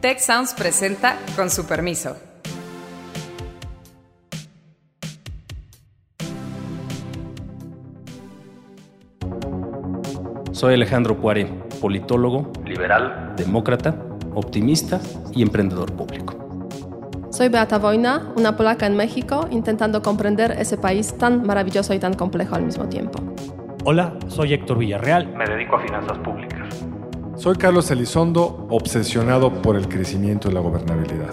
Tech Sounds presenta con su permiso. Soy Alejandro Puare, politólogo, liberal, demócrata, optimista y emprendedor público. Soy Beata Wojna, una polaca en México, intentando comprender ese país tan maravilloso y tan complejo al mismo tiempo. Hola, soy Héctor Villarreal. Me dedico a finanzas públicas. Soy Carlos Elizondo, obsesionado por el crecimiento y la gobernabilidad.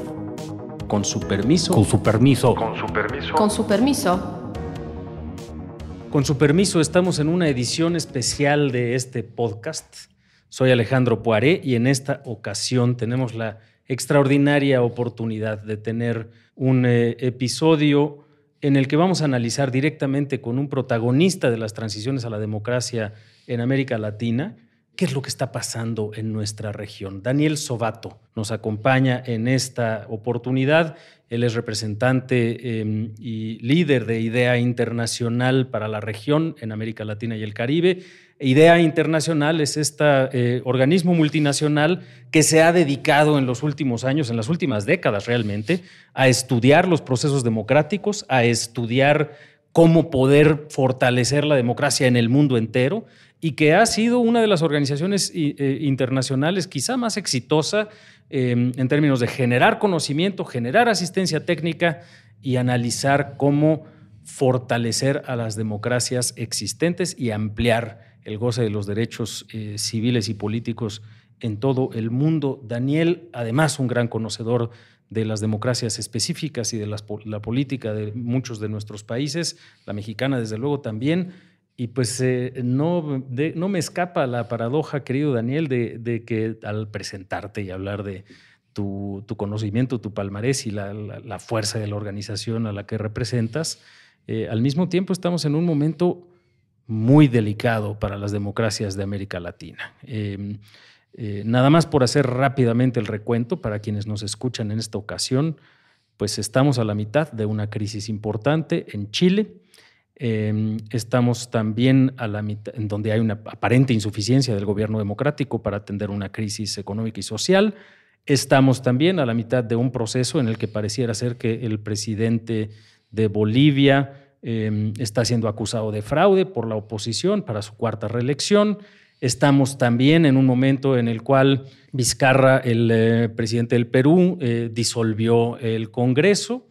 Con su permiso. Con su permiso. Con su permiso. Con su permiso. Con su permiso, estamos en una edición especial de este podcast. Soy Alejandro Poiré y en esta ocasión tenemos la extraordinaria oportunidad de tener un eh, episodio en el que vamos a analizar directamente con un protagonista de las transiciones a la democracia en América Latina, qué es lo que está pasando en nuestra región. Daniel Sobato nos acompaña en esta oportunidad. Él es representante em, y líder de IDEA Internacional para la región en América Latina y el Caribe. IDEA Internacional es este organismo multinacional que se ha dedicado en los últimos años, en las últimas décadas realmente, a estudiar los procesos democráticos, a estudiar cómo poder fortalecer la democracia en el mundo entero y que ha sido una de las organizaciones eh, internacionales quizá más exitosa em, en términos de generar conocimiento, generar asistencia técnica y analizar cómo fortalecer a las democracias existentes y ampliar el goce de los derechos eh, civiles y políticos en todo el mundo. Daniel, además un gran conocedor de las democracias específicas y de la política de muchos de nuestros países, la mexicana desde luego también. Y pues eh, no, no me escapa la paradoja, querido Daniel, de, que al presentarte y hablar de tu, conocimiento, tu palmarés y la, fuerza de la organización a la que representas, eh, al mismo tiempo estamos en un momento muy delicado para las democracias de América Latina. Em, eh, nada más por hacer rápidamente el recuento para quienes nos escuchan en esta ocasión, pues estamos a la mitad de una crisis importante en Chile Em, estamos también a la mitad, en donde hay una aparente insuficiencia del gobierno democrático para atender una crisis económica y social. Estamos también a la mitad de un proceso en el que pareciera ser que el presidente de Bolivia em, está siendo acusado de fraude por la oposición para su cuarta reelección. Estamos también en un momento en el cual Vizcarra, el eh, presidente del Perú, eh, disolvió el Congreso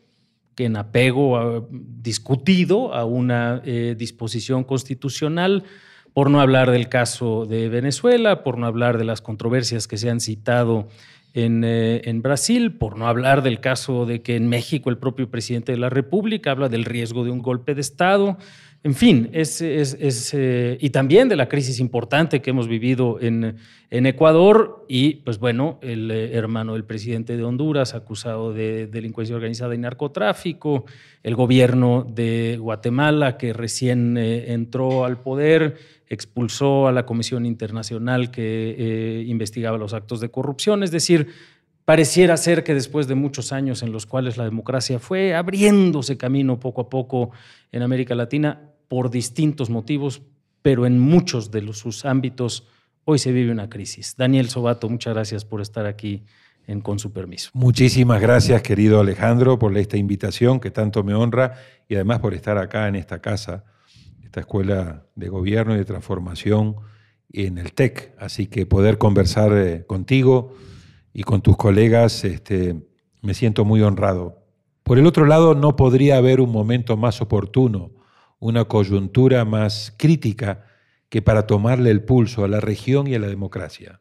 en apego discutido a una eh, disposición constitucional, por no hablar del caso de Venezuela, por no hablar de las controversias que se han citado en, eh, en, Brasil, por no hablar del caso de que en México el propio presidente de la República habla del riesgo de un golpe de Estado. En fin, eh, y también de la crisis importante que hemos vivido en, Ecuador y, pues bueno, el eh, hermano del presidente de Honduras acusado de delincuencia organizada y narcotráfico, el gobierno de Guatemala que recién eh, entró al poder, expulsó a la Comisión Internacional que investigaba los actos de corrupción, es decir, Pareciera ser que después de muchos años en los cuales la democracia fue abriéndose camino poco a poco en América Latina, por distintos motivos, pero en muchos de sus ámbitos hoy se vive una crisis. Daniel Sobato, muchas gracias por estar aquí Con su permiso. Muchísimas gracias, querido Alejandro, por esta invitación que tanto me honra y además por estar acá en esta casa, esta escuela de gobierno y de transformación en el TEC. Así que poder conversar eh, contigo y con tus colegas, este, me siento muy honrado. Por el otro lado, no podría haber un momento más oportuno una coyuntura más crítica que para tomarle el pulso a la región y a la democracia.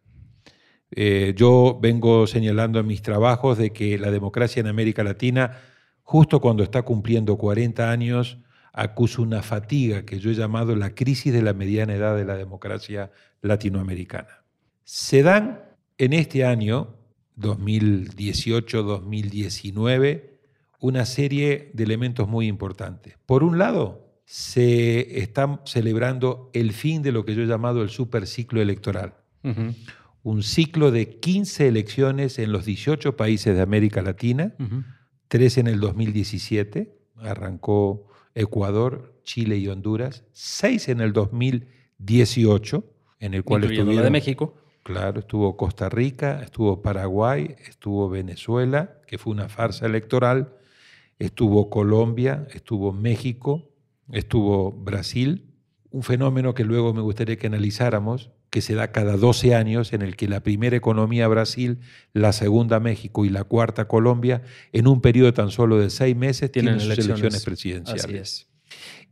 Eh, yo vengo señalando en mis trabajos de que la democracia en América Latina, justo cuando está cumpliendo 40 años, acusa una fatiga que yo he llamado la crisis de la mediana edad de la democracia latinoamericana. Se dan en este año, 2018-2019, una serie de elementos muy importantes. Por un lado, se está celebrando el fin de lo que yo he llamado el superciclo electoral. Un ciclo de 15 elecciones en los 18 países de América Latina, tres en el 2017, arrancó Ecuador, Chile y Honduras, seis en el 2018, en el cual estuvieron... la de México. Claro, estuvo Costa Rica, estuvo Paraguay, estuvo Venezuela, que fue una farsa electoral, estuvo Colombia, estuvo México, estuvo Brasil, un fenómeno que luego me gustaría que analizáramos, que se da cada 12 años, en el que la primera economía Brasil, la segunda México y la cuarta Colombia, en un periodo tan solo de seis meses, tienen, sus elecciones, presidenciales. Así es.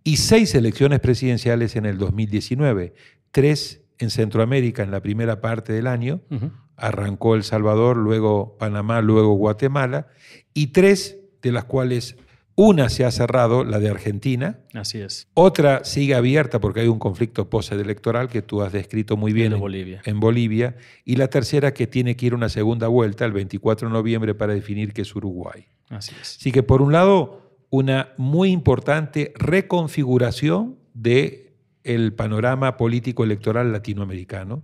Y seis elecciones presidenciales en el 2019, tres en Centroamérica en la primera parte del año, arrancó El Salvador, luego Panamá, luego Guatemala, y tres de las cuales una se ha cerrado, la de Argentina, Así es. otra sigue abierta porque hay un conflicto postelectoral que tú has descrito muy bien de en- Bolivia. en Bolivia, y la tercera que tiene que ir una segunda vuelta el 24 de noviembre para definir que es Uruguay. Así es. Así que por un lado, una muy importante reconfiguración de el panorama político electoral latinoamericano.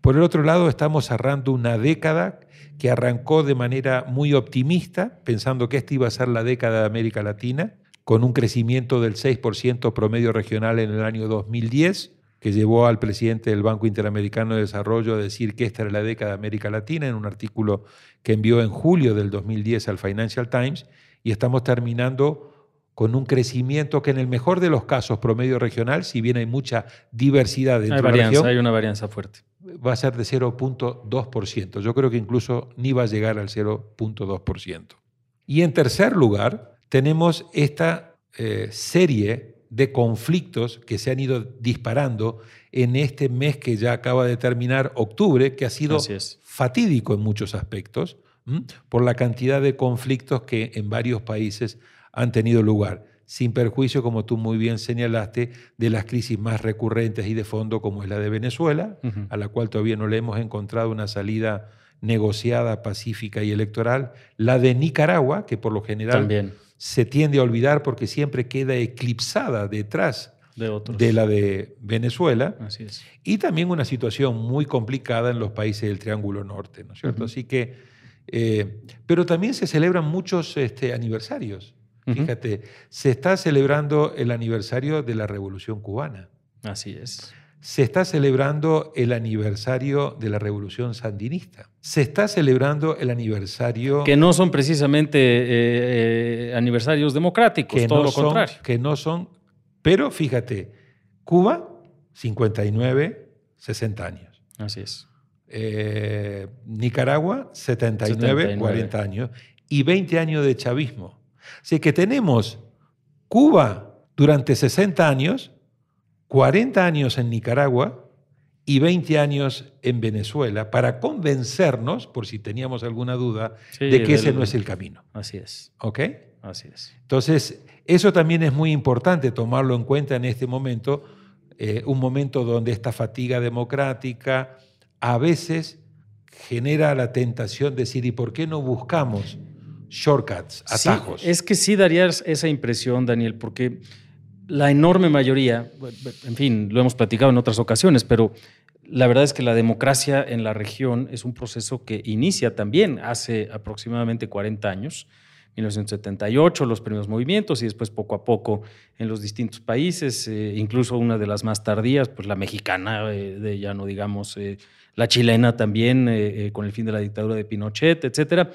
Por el otro lado, estamos cerrando una década que arrancó de manera muy optimista, pensando que esta iba a ser la década de América Latina, con un crecimiento del 6% promedio regional en el año 2010, que llevó al presidente del Banco Interamericano de Desarrollo a decir que esta era la década de América Latina en un artículo que envió en julio del 2010 al Financial Times, y estamos terminando con un crecimiento que en el mejor de los casos promedio regional, si bien hay mucha diversidad dentro Hay de la varianza, región, hay una varianza fuerte. Va a ser de 0.2%. Yo creo que incluso ni va a llegar al 0.2%. Y en tercer lugar, tenemos esta eh, serie de conflictos que se han ido disparando en este mes que ya acaba de terminar, octubre, que ha sido fatídico en muchos aspectos, ¿m? por la cantidad de conflictos que en varios países han tenido lugar, sin perjuicio, como tú muy bien señalaste, de las crisis más recurrentes y de fondo, como es la de Venezuela, Ujú. a la cual todavía no le hemos encontrado una salida negociada, pacífica y electoral, la de Nicaragua, que por lo general También se tiende a olvidar porque siempre queda eclipsada detrás de otros. de la de Venezuela, Así es. y también una situación muy complicada en los países del Triángulo Norte, ¿no es cierto? Así que, eh, pero también se celebran muchos este, aniversarios. Fíjate, se está celebrando el aniversario de la Revolución Cubana, Así es. se está celebrando el aniversario de la Revolución Sandinista, se está celebrando el aniversario Que no son precisamente eh, eh, aniversarios democráticos, que todo no lo son, contrario. que no son, pero fíjate, Cuba, 59, 60 años. Así es. Eh, Nicaragua, 79, 79. 40 años. Y 20 años de chavismo. Así que tenemos Cuba durante 60 años, 40 años en Nicaragua y 20 años en Venezuela para convencernos, por si teníamos alguna duda, Sí, de que ese del- no es el camino. Así es. ¿Ok? Así es. Entonces, eso también es muy importante tomarlo en cuenta en este momento, eh, un momento donde esta fatiga democrática a veces genera la tentación de decir, ¿y por qué no buscamos shortcuts, Sí, atajos? es que sí daría esa impresión, Daniel, porque la enorme mayoría, en fin, lo hemos platicado en otras ocasiones, pero la verdad es que la democracia en la región es un proceso que inicia también hace aproximadamente 40 años. 1978, los primeros movimientos y después poco a poco en los distintos países, eh, incluso una de las más tardías, pues la mexicana, eh, de ya no digamos, eh, la chilena también, con el fin de la dictadura de Pinochet, etcétera.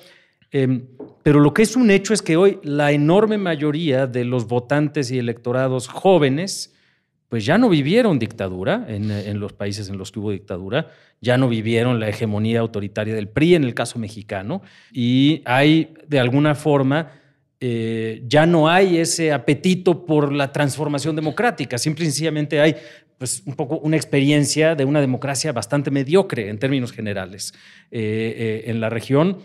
Eh, pero lo que es un hecho es que hoy la enorme mayoría de los votantes y electorados jóvenes, pues ya no vivieron dictadura en, en los países en los que hubo dictadura, ya no vivieron la hegemonía autoritaria del PRI en el caso mexicano, y hay de alguna forma, eh, ya no hay ese apetito por la transformación democrática, simple y sencillamente hay pues, un poco una experiencia de una democracia bastante mediocre en términos generales eh, eh, en la región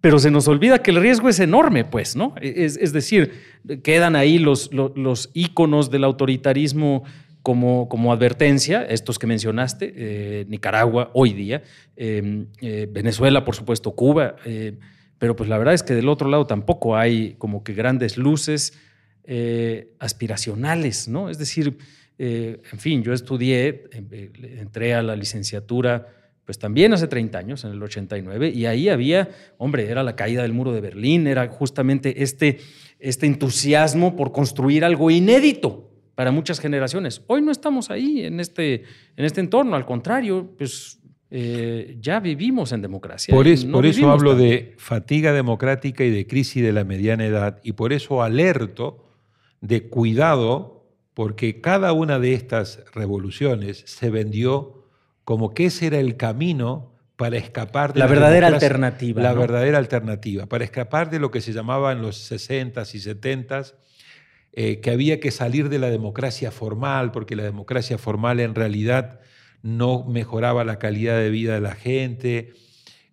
pero se nos olvida que el riesgo es enorme, pues, ¿no? Es, es decir, quedan ahí los, los, íconos del autoritarismo como, advertencia, estos que mencionaste, eh, Nicaragua hoy día, eh, eh, Venezuela, por supuesto, Cuba, eh, pero pues la verdad es que del otro lado tampoco hay como que grandes luces aspiracionales, ¿no? Es decir, en fin, yo estudié, entré a la licenciatura pues también hace 30 años, en el 89, y ahí había, hombre, era la caída del muro de Berlín, era justamente este, este entusiasmo por construir algo inédito para muchas generaciones. Hoy no estamos ahí en este, en este entorno, al contrario, pues eh, ya vivimos en democracia. Por, es- no por eso hablo de fatiga democrática y de crisis de la mediana edad y por eso alerto de cuidado porque cada una de estas revoluciones se vendió como que ese era el camino para escapar de La verdadera democracia- alternativa, La ¿no? verdadera alternativa, para escapar de lo que se llamaba en los 60s y 70s, eh, que había que salir de la democracia formal, porque la democracia formal en realidad no mejoraba la calidad de vida de la gente,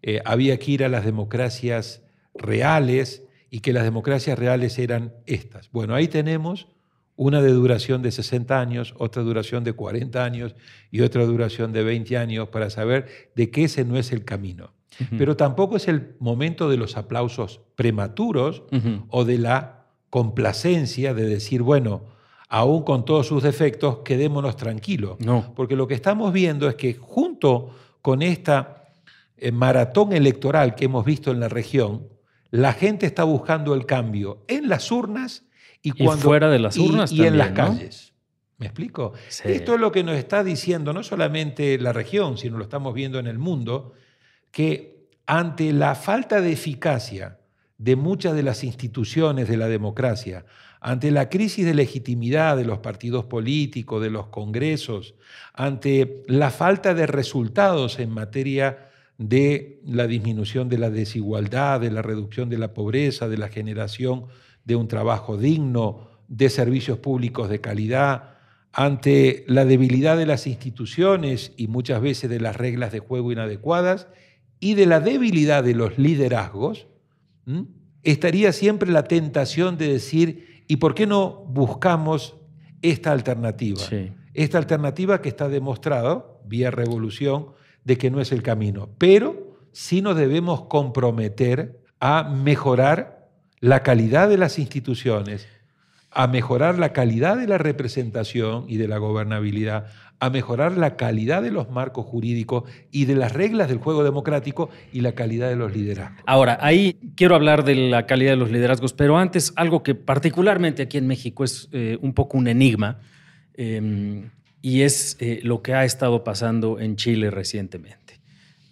eh, había que ir a las democracias reales y que las democracias reales eran estas. Bueno, ahí tenemos una de duración de 60 años, otra duración de 40 años y otra duración de 20 años para saber de que ese no es el camino. Pero tampoco es el momento de los aplausos prematuros o de la complacencia de decir, bueno, aún con todos sus defectos, quedémonos tranquilos. No. Porque lo que estamos viendo es que junto con esta eh, maratón electoral que hemos visto en la región, la gente está buscando el cambio en las urnas y, Y cuando, fuera de las y- urnas y, en las calles. ¿Me explico? Sí. Esto es lo que nos está diciendo no solamente la región, sino lo estamos viendo en el mundo, que ante la falta de eficacia de muchas de las instituciones de la democracia, ante la crisis de legitimidad de los partidos políticos, de los congresos, ante la falta de resultados en materia de la disminución de la desigualdad, de la reducción de la pobreza, de la generación de un trabajo digno, de servicios públicos de calidad, ante la debilidad de las instituciones y muchas veces de las reglas de juego inadecuadas y de la debilidad de los liderazgos, ¿m? estaría siempre la tentación de decir, ¿y por qué no buscamos esta alternativa? Sí. Esta alternativa que está demostrado, vía revolución, de que no es el camino. Pero sí nos debemos comprometer a mejorar la calidad de las instituciones, a mejorar la calidad de la representación y de la gobernabilidad, a mejorar la calidad de los marcos jurídicos y de las reglas del juego democrático y la calidad de los liderazgos. Ahora, ahí quiero hablar de la calidad de los liderazgos, pero antes algo que particularmente aquí en México es eh, un poco un enigma, eh, y es eh, lo que ha estado pasando en Chile recientemente.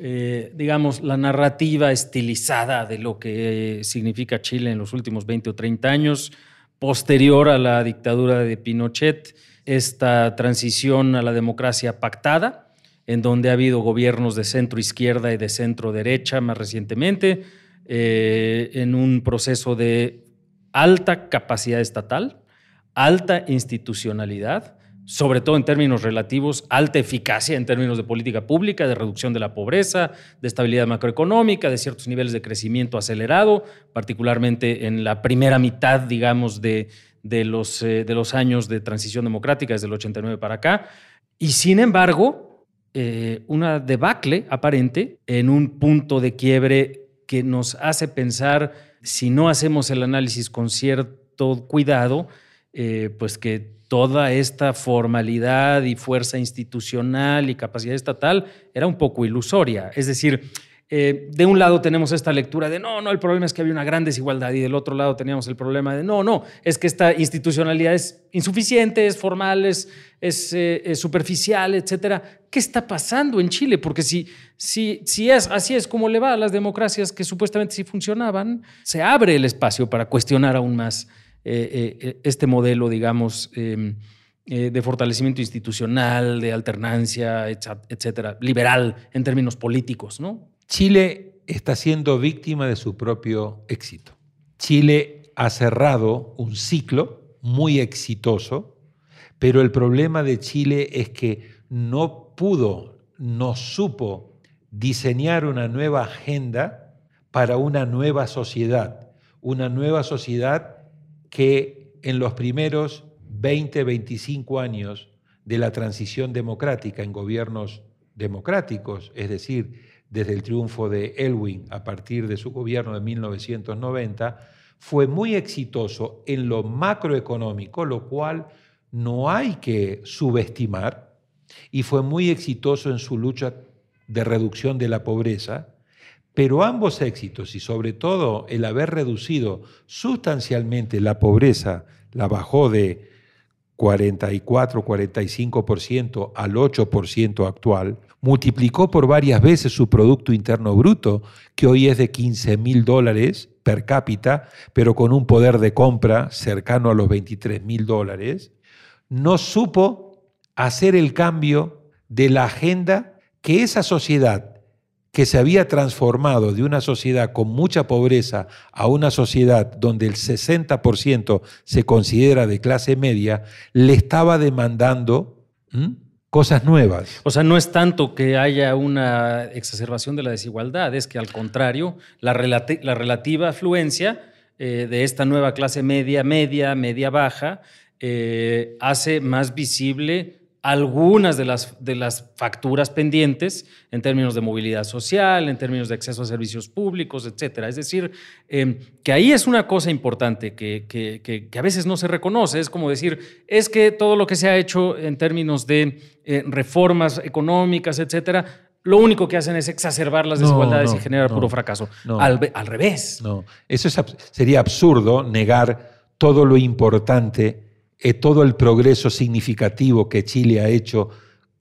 Eh, digamos, la narrativa estilizada de lo que eh, significa Chile en los últimos 20 o 30 años, posterior a la dictadura de Pinochet, esta transición a la democracia pactada, en donde ha habido gobiernos de centro izquierda y de centro derecha más recientemente, eh, en un proceso de alta capacidad estatal, alta institucionalidad, sobre todo en términos relativos, alta eficacia en términos de política pública, de reducción de la pobreza, de estabilidad macroeconómica, de ciertos niveles de crecimiento acelerado, particularmente en la primera mitad, digamos, de, de los, eh, de los años de transición democrática, desde el 89 para acá. Y sin embargo, eh, una debacle aparente en un punto de quiebre que nos hace pensar, si no hacemos el análisis con cierto cuidado, eh, pues que toda esta formalidad y fuerza institucional y capacidad estatal era un poco ilusoria. Es decir, eh, de un lado tenemos esta lectura de no, no, el problema es que había una gran desigualdad y del otro lado teníamos el problema de no, no, es que esta institucionalidad es insuficiente, es formal, es, es, eh, superficial, etcétera. ¿Qué está pasando en Chile? Porque si, si, si es, así es como le va a las democracias que supuestamente sí funcionaban, se abre el espacio para cuestionar aún más eh, eh, este modelo, digamos, eh, eh, de fortalecimiento institucional, de alternancia, etcétera, liberal en términos políticos, ¿no? Chile está siendo víctima de su propio éxito. Chile ha cerrado un ciclo muy exitoso, pero el problema de Chile es que no pudo, no supo diseñar una nueva agenda para una nueva sociedad, una nueva sociedad que en los primeros 20, 25 años de la transición democrática en gobiernos democráticos, es decir, desde el triunfo de Elwin a partir de su gobierno de 1990, fue muy exitoso en lo macroeconómico, lo cual no hay que subestimar, y fue muy exitoso en su lucha de reducción de la pobreza, pero ambos éxitos y sobre todo el haber reducido sustancialmente la pobreza, la bajó de 44, 45% al 8% actual, multiplicó por varias veces su Producto Interno Bruto, que hoy es de 15 mil dólares per cápita, pero con un poder de compra cercano a los 23 mil dólares, no supo hacer el cambio de la agenda que esa sociedad que se había transformado de una sociedad con mucha pobreza a una sociedad donde el 60% se considera de clase media, le estaba demandando cosas nuevas. O sea, no es tanto que haya una exacerbación de la desigualdad, es que al contrario, la relativa afluencia eh, de esta nueva clase media, media, media baja, eh, hace más visible algunas de las, de las facturas pendientes en términos de movilidad social, en términos de acceso a servicios públicos, etcétera. Es decir, eh, que ahí es una cosa importante que, que- que- que a veces no se reconoce. Es como decir, es que todo lo que se ha hecho en términos de eh, reformas económicas, etcétera, lo único que hacen es exacerbar las No, desigualdades no, y generar no, puro fracaso. no. Al, al revés. No, eso es sería absurdo negar todo lo importante, eh, todo el progreso significativo que Chile ha hecho,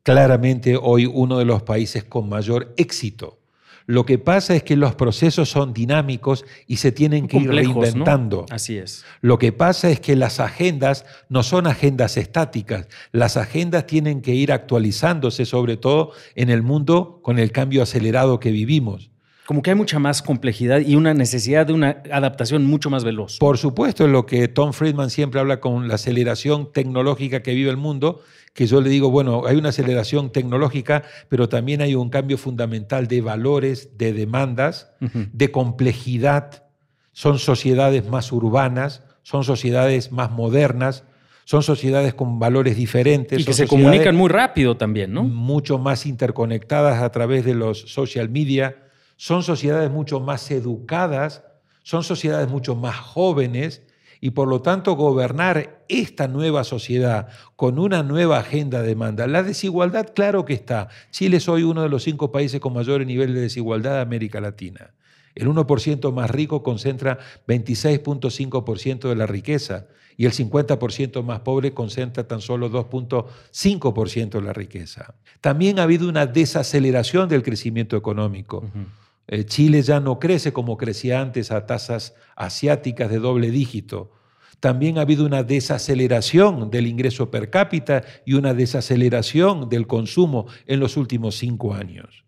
claramente hoy uno de los países con mayor éxito. Lo que pasa es que los procesos son dinámicos y se tienen que ir reinventando. Así es. Lo que pasa es que las agendas no son agendas estáticas, las agendas tienen que ir actualizándose, sobre todo en el mundo con el cambio acelerado que vivimos. Como que hay mucha más complejidad y una necesidad de una adaptación mucho más veloz. Por supuesto, lo que Tom Friedman siempre habla con la aceleración tecnológica que vive el mundo, que yo le digo, bueno, hay una aceleración tecnológica, pero también hay un cambio fundamental de valores, de demandas, Ujú. de complejidad. Son sociedades más urbanas, son sociedades más modernas, son sociedades con valores diferentes. Y que se comunican muy rápido también, ¿no? mucho más interconectadas a través de los social media, son sociedades mucho más educadas, son sociedades mucho más jóvenes y por lo tanto gobernar esta nueva sociedad con una nueva agenda de demanda. La desigualdad, claro que está. Chile es hoy uno de los cinco países con mayor nivel de desigualdad de América Latina. El 1% más rico concentra 26.5% de la riqueza y el 50% más pobre concentra tan solo 2.5% de la riqueza. También ha habido una desaceleración del crecimiento económico. Eh, Chile ya no crece como crecía antes a tasas asiáticas de doble dígito. También ha habido una desaceleración del ingreso per cápita y una desaceleración del consumo en los últimos cinco años.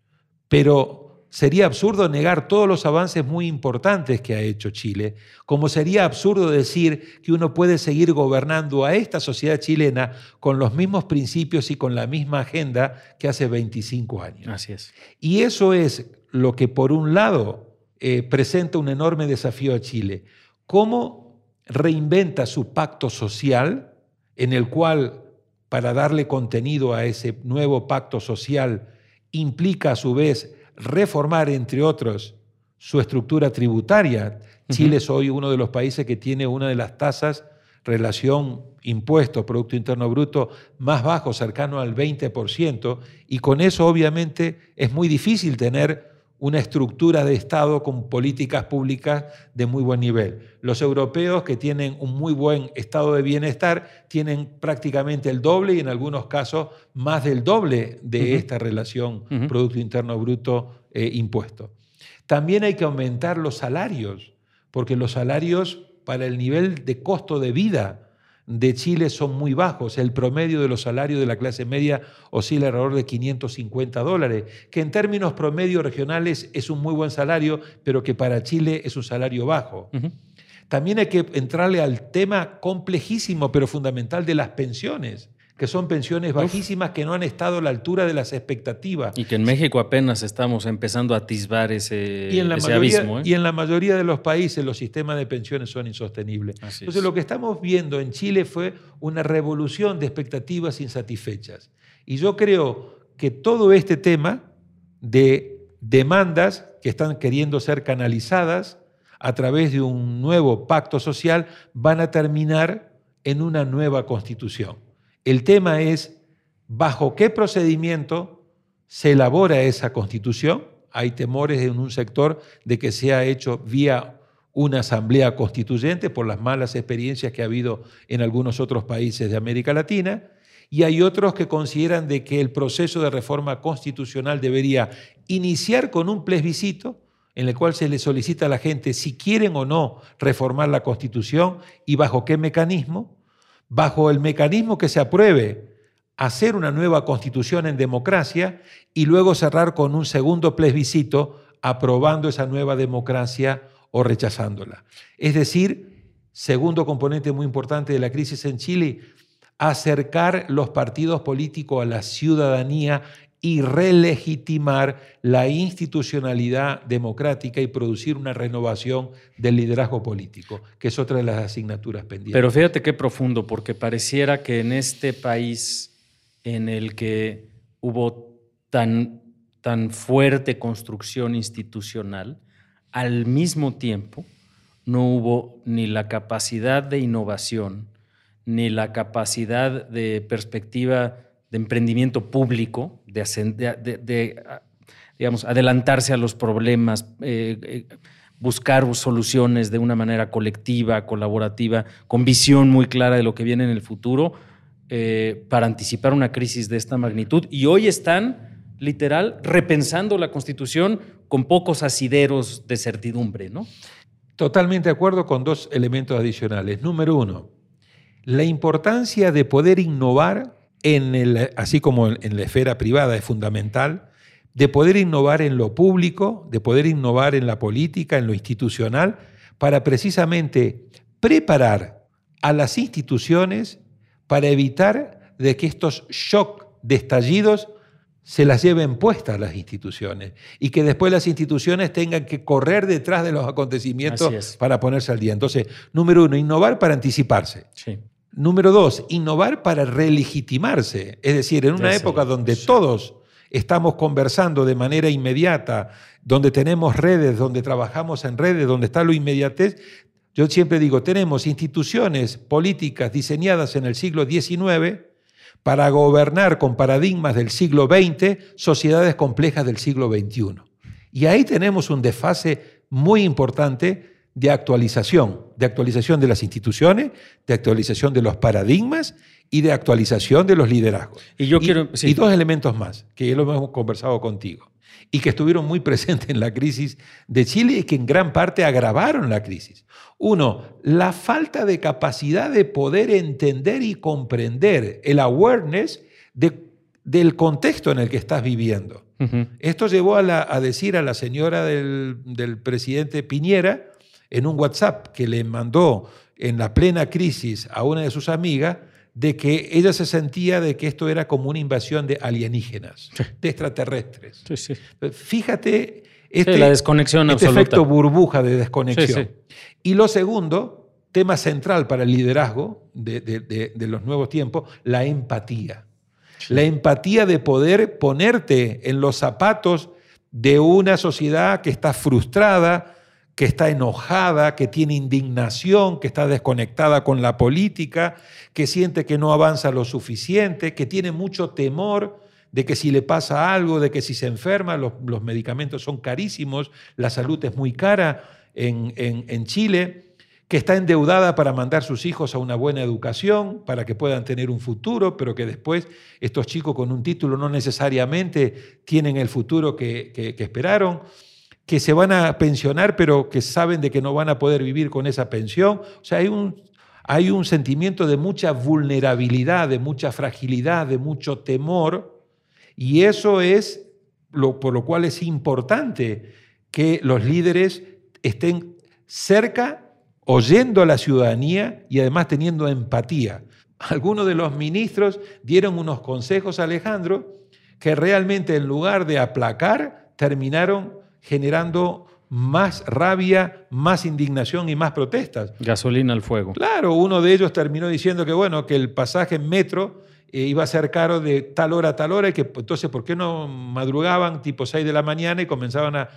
Pero sería absurdo negar todos los avances muy importantes que ha hecho Chile, como sería absurdo decir que uno puede seguir gobernando a esta sociedad chilena con los mismos principios y con la misma agenda que hace 25 años. Así es. Y eso es lo que, por un lado, eh, presenta un enorme desafío a Chile. ¿Cómo reinventa su pacto social en el cual, para darle contenido a ese nuevo pacto social, implica a su vez reformar, entre otros, su estructura tributaria? Chile es hoy uno de los países que tiene una de las tasas relación impuesto, Producto Interno Bruto, más bajo, cercano al 20%, y con eso obviamente es muy difícil tener una estructura de Estado con políticas públicas de muy buen nivel. Los europeos que tienen un muy buen estado de bienestar tienen prácticamente el doble y en algunos casos más del doble de esta relación. Producto Interno Bruto eh, impuesto. También hay que aumentar los salarios, porque los salarios para el nivel de costo de vida de Chile son muy bajos. El promedio de los salarios de la clase media oscila alrededor de 550 dólares, que en términos promedio regionales es un muy buen salario, pero que para Chile es un salario bajo. También hay que entrarle al tema complejísimo pero fundamental de las pensiones, que son pensiones bajísimas que no han estado a la altura de las expectativas. Y que en México apenas estamos empezando a atisbar ese, Y en, la ese mayoría, abismo. ¿eh? y en la mayoría de los países los sistemas de pensiones son insostenibles. Así Entonces es. lo que estamos viendo en Chile fue una revolución de expectativas insatisfechas. Y yo creo que todo este tema de demandas que están queriendo ser canalizadas a través de un nuevo pacto social van a terminar en una nueva constitución. El tema es bajo qué procedimiento se elabora esa constitución. Hay temores en un sector de que sea hecho vía una asamblea constituyente por las malas experiencias que ha habido en algunos otros países de América Latina. y hay otros que consideran de que el proceso de reforma constitucional debería iniciar con un plebiscito en el cual se le solicita a la gente si quieren o no reformar la Constitución y bajo qué mecanismo, bajo el mecanismo que se apruebe hacer una nueva Constitución en democracia y luego cerrar con un segundo plebiscito aprobando esa nueva democracia o rechazándola. Es decir, segundo componente muy importante de la crisis en Chile, acercar los partidos políticos a la ciudadanía y relegitimar la institucionalidad democrática y producir una renovación del liderazgo político, que es otra de las asignaturas pendientes. Pero fíjate qué profundo, porque pareciera que en este país en el que hubo tan, tan fuerte construcción institucional, al mismo tiempo no hubo ni la capacidad de innovación, ni la capacidad de perspectiva de emprendimiento público, de, digamos, adelantarse a los problemas, eh, eh, buscar soluciones de una manera colectiva, colaborativa, con visión muy clara de lo que viene en el futuro, eh, para anticipar una crisis de esta magnitud. Y hoy están, literal, repensando la Constitución con pocos asideros de certidumbre, ¿no? Totalmente de acuerdo con dos elementos adicionales. Número uno, la importancia de poder innovar en el, así como en la esfera privada es fundamental, de poder innovar en lo público, de poder innovar en la política, en lo institucional, para precisamente preparar a las instituciones para evitar de que estos shock de estallidos se las lleven puestas las instituciones y que después las instituciones tengan que correr detrás de los acontecimientos para ponerse al día. Entonces, número uno, innovar para anticiparse. Sí. Número dos, innovar para relegitimarse. Es decir, en una época donde todos estamos conversando de manera inmediata, donde tenemos redes, donde trabajamos en redes, donde está lo inmediatez, yo siempre digo, tenemos instituciones políticas diseñadas en el siglo XIX para gobernar con paradigmas del siglo XX sociedades complejas del siglo XXI. Y ahí tenemos un desfase muy importante de actualización, de actualización de las instituciones, de actualización de los paradigmas y de actualización de los liderazgos. Y yo quiero y dos elementos más que ya lo hemos conversado contigo y que estuvieron muy presentes en la crisis de Chile y que en gran parte agravaron la crisis. Uno, la falta de capacidad de poder entender y comprender el awareness del contexto en el que estás viviendo. Esto llevó a, decir a la señora del, del presidente Piñera, en un WhatsApp que le mandó en la plena crisis a una de sus amigas, de que ella se sentía de que esto era como una invasión de alienígenas, de extraterrestres. Fíjate este, la desconexión este efecto burbuja de desconexión. Y lo segundo, tema central para el liderazgo de, de los nuevos tiempos, la empatía. La empatía de poder ponerte en los zapatos de una sociedad que está frustrada, que está enojada, que tiene indignación, que está desconectada con la política, que siente que no avanza lo suficiente, que tiene mucho temor de que si le pasa algo, de que si se enferma, los, medicamentos son carísimos, la salud es muy cara en, en Chile, que está endeudada para mandar sus hijos a una buena educación, para que puedan tener un futuro, pero que después estos chicos con un título no necesariamente tienen el futuro que, que esperaron que se van a pensionar, pero que saben de que no van a poder vivir con esa pensión. O sea, hay un, hay un sentimiento de mucha vulnerabilidad, de mucha fragilidad, de mucho temor, y eso es lo, por lo cual es importante que los líderes estén cerca, oyendo a la ciudadanía y además teniendo empatía. Algunos de los ministros dieron unos consejos a Alejandro que realmente en lugar de aplacar, terminaron generando más rabia, más indignación y más protestas. Gasolina al fuego. Claro, uno de ellos terminó diciendo que bueno, que el pasaje en metro eh, iba a ser caro de tal hora a tal hora y que entonces, ¿por qué no madrugaban tipo 6 de la mañana y comenzaban a,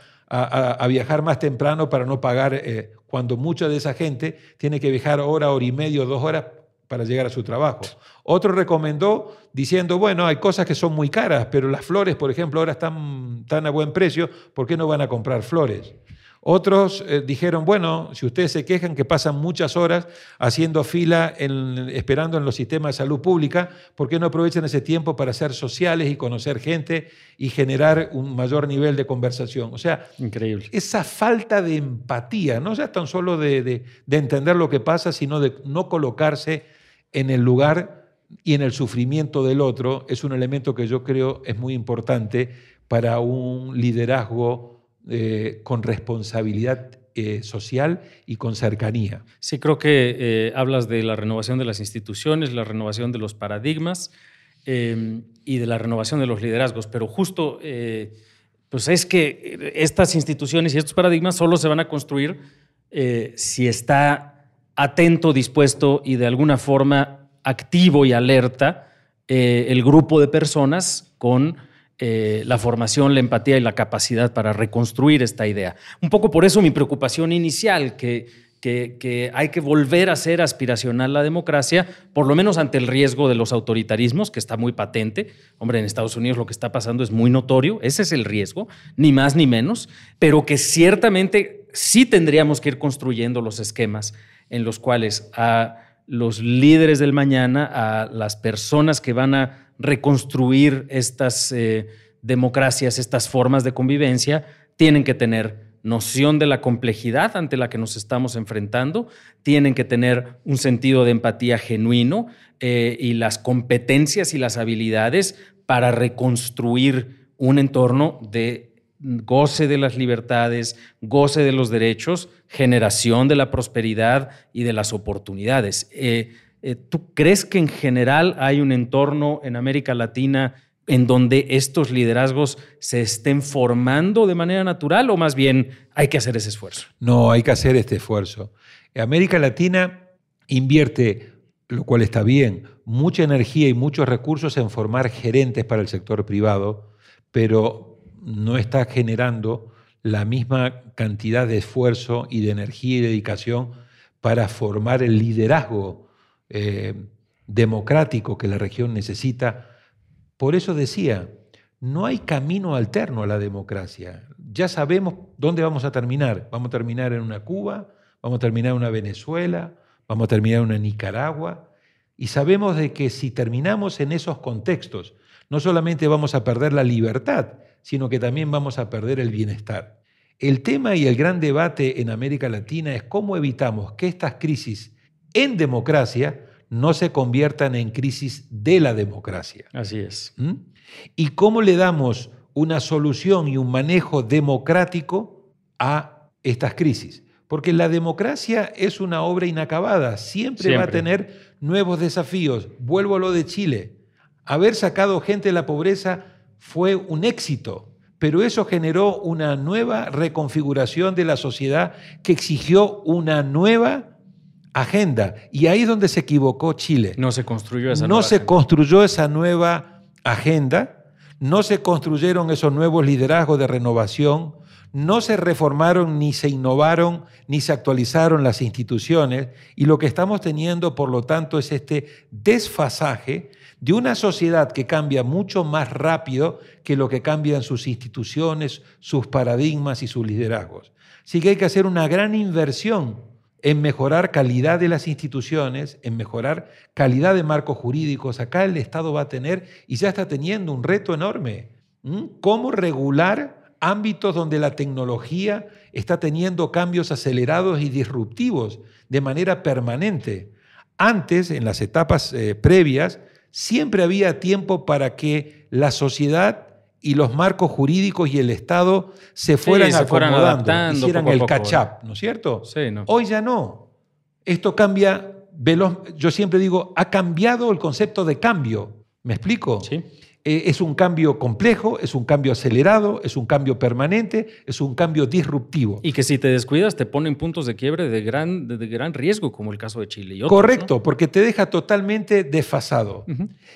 viajar más temprano para no pagar eh, cuando mucha de esa gente tiene que viajar hora, hora y medio, dos horas para llegar a su trabajo. Otro recomendó diciendo, bueno, hay cosas que son muy caras, pero las flores, por ejemplo, ahora están tan a buen precio, ¿por qué no van a comprar flores? Otros eh, dijeron, bueno, si ustedes se quejan que pasan muchas horas haciendo fila en- esperando en los sistemas de salud pública, ¿por qué no aprovechan ese tiempo para ser sociales y conocer gente y generar un mayor nivel de conversación? O sea, Increíble. esa falta de empatía, no ya tan solo de, de- de entender lo que pasa, sino de no colocarse en el lugar y en el sufrimiento del otro, es un elemento que yo creo es muy importante para un liderazgo eh, con responsabilidad eh, social y con cercanía. Sí, creo que eh, hablas de la renovación de las instituciones, la renovación de los paradigmas eh, y de la renovación de los liderazgos, pero justo eh, pues es que estas instituciones y estos paradigmas solo se van a construir eh, si está atento, dispuesto y de alguna forma activo y alerta eh, el grupo de personas con eh, la formación, la empatía y la capacidad para reconstruir esta idea. Un poco por eso mi preocupación inicial, que, que, que hay que volver a ser aspiracional la democracia, por lo menos ante el riesgo de los autoritarismos, que está muy patente. Hombre, en Estados Unidos lo que está pasando es muy notorio, ese es el riesgo, ni más ni menos, pero que ciertamente sí tendríamos que ir construyendo los esquemas en los cuales a los líderes del mañana, a las personas que van a reconstruir estas eh, democracias, estas formas de convivencia, tienen que tener noción de la complejidad ante la que nos estamos enfrentando, tienen que tener un sentido de empatía genuino eh, y las competencias y las habilidades para reconstruir un entorno de goce de las libertades, goce de los derechos, generación de la prosperidad y de las oportunidades. Eh, eh, ¿Tú crees que en general hay un entorno en América Latina en donde estos liderazgos se estén formando de manera natural o más bien hay que hacer ese esfuerzo? No, hay que hacer este esfuerzo. América Latina invierte, lo cual está bien, mucha energía y muchos recursos en formar gerentes para el sector privado, pero no está generando la misma cantidad de esfuerzo y de energía y dedicación para formar el liderazgo eh, democrático que la región necesita. Por eso decía, no hay camino alterno a la democracia. Ya sabemos dónde vamos a terminar. Vamos a terminar en una Cuba, vamos a terminar en una Venezuela, vamos a terminar en una Nicaragua. Y sabemos de que si terminamos en esos contextos, no solamente vamos a perder la libertad, sino que también vamos a perder el bienestar. El tema y el gran debate en América Latina es cómo evitamos que estas crisis en democracia no se conviertan en crisis de la democracia. Así es. ¿Mm? ¿Y cómo le damos una solución y un manejo democrático a estas crisis? Porque la democracia es una obra inacabada, siempre, va a Siempre. tener nuevos desafíos. Vuelvo a lo de Chile. Haber sacado gente de la pobreza fue un éxito, pero eso generó una nueva reconfiguración de la sociedad que exigió una nueva agenda. Y ahí es donde se equivocó Chile. No se construyó esa No nueva se agenda. construyó esa nueva agenda, no se construyeron esos nuevos liderazgos de renovación, no se reformaron ni se innovaron ni se actualizaron las instituciones y lo que estamos teniendo, por lo tanto, es este desfasaje de una sociedad que cambia mucho más rápido que lo que cambian sus instituciones, sus paradigmas y sus liderazgos. Así que hay que hacer una gran inversión en mejorar calidad de las instituciones, en mejorar calidad de marcos jurídicos. Acá el Estado va a tener, y ya está teniendo, un reto enorme. ¿Cómo regular ámbitos donde la tecnología está teniendo cambios acelerados y disruptivos de manera permanente? Antes, en las etapas eh, previas, siempre había tiempo para que la sociedad y los marcos jurídicos y el Estado se fueran se fueran acomodando, hicieran poco el catch-up, ¿no es cierto? Sí, no. Hoy ya no. Esto cambia veloz. Yo siempre digo, ha cambiado el concepto de cambio. ¿Me explico? Sí. Eh, es un cambio complejo, es un cambio acelerado, es un cambio permanente, es un cambio disruptivo. Y que si te descuidas te ponen puntos de quiebre de gran, de, de gran riesgo, como el caso de Chile. y otros, Correcto, porque te deja totalmente desfasado.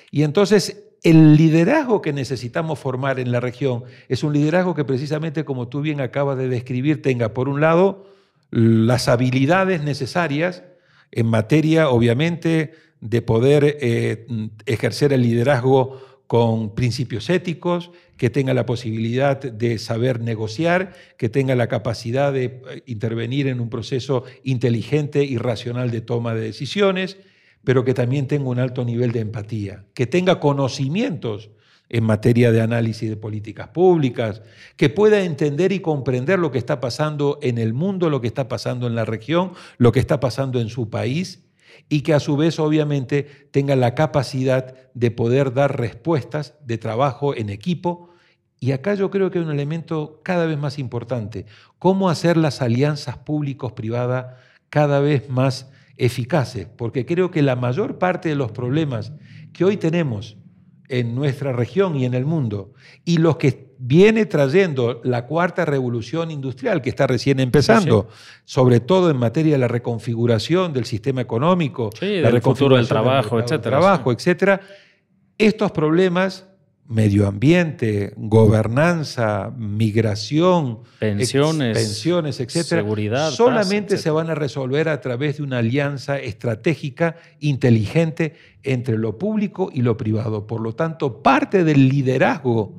Y entonces el liderazgo que necesitamos formar en la región es un liderazgo que precisamente, como tú bien acabas de describir, tenga por un lado las habilidades necesarias en materia, obviamente, de poder eh, ejercer el liderazgo con principios éticos, que tenga la posibilidad de saber negociar, que tenga la capacidad de eh, intervenir en un proceso inteligente y racional de toma de decisiones, pero que también tenga un alto nivel de empatía, que tenga conocimientos en materia de análisis de políticas públicas, que pueda entender y comprender lo que está pasando en el mundo, lo que está pasando en la región, lo que está pasando en su país y que a su vez obviamente tenga la capacidad de poder dar respuestas de trabajo en equipo. Y acá yo creo que hay un elemento cada vez más importante, cómo hacer las alianzas públicos-privadas cada vez más eficaces, porque creo que la mayor parte de los problemas que hoy tenemos en nuestra región y en el mundo, y los que viene trayendo la cuarta revolución industrial que está recién empezando, sobre todo en materia de la reconfiguración del sistema económico, la del futuro del trabajo, etcétera. Trabajo, etcétera. Estos problemas medio ambiente, gobernanza, migración, pensiones, pensiones etcétera, seguridad, solamente se van a resolver a través de una alianza estratégica, inteligente entre lo público y lo privado. Por lo tanto, parte del liderazgo,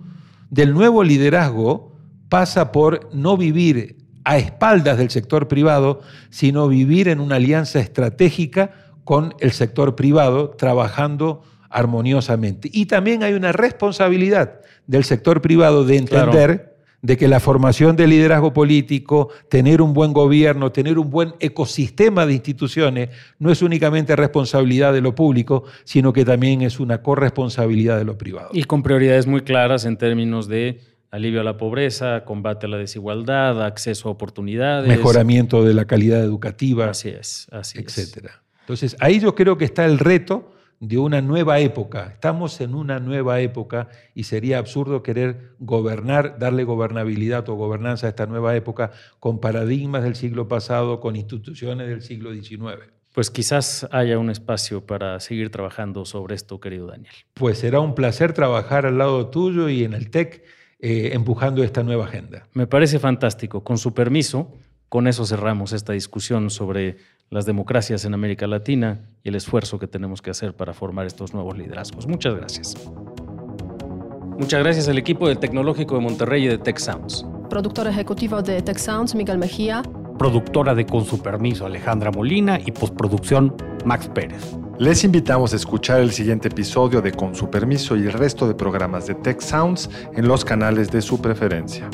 del nuevo liderazgo, pasa por no vivir a espaldas del sector privado, sino vivir en una alianza estratégica con el sector privado, trabajando armoniosamente. Y también hay una responsabilidad del sector privado de entender de que la formación de liderazgo político, tener un buen gobierno, tener un buen ecosistema de instituciones, no es únicamente responsabilidad de lo público, sino que también es una corresponsabilidad de lo privado. Y con prioridades muy claras en términos de alivio a la pobreza, combate a la desigualdad, acceso a oportunidades. Mejoramiento de la calidad educativa. Así es, así etcétera. Entonces, ahí yo creo que está el reto de una nueva época. Estamos en una nueva época y sería absurdo querer gobernar, darle gobernabilidad o gobernanza a esta nueva época con paradigmas del siglo pasado, con instituciones del siglo XIX. Pues quizás haya un espacio para seguir trabajando sobre esto, querido Daniel. Pues será un placer trabajar al lado tuyo y en el TEC eh, empujando esta nueva agenda. Me parece fantástico. Con su permiso, con eso cerramos esta discusión sobre las democracias en América Latina y el esfuerzo que tenemos que hacer para formar estos nuevos liderazgos. Muchas gracias. Muchas gracias al equipo del Tecnológico de Monterrey y de Tech Sounds. Productor ejecutivo de Tech Sounds, Miguel Mejía. Productora de Con su permiso, Alejandra Molina. Y postproducción, Max Pérez. Les invitamos a escuchar el siguiente episodio de Con su permiso y el resto de programas de Tech Sounds en los canales de su preferencia.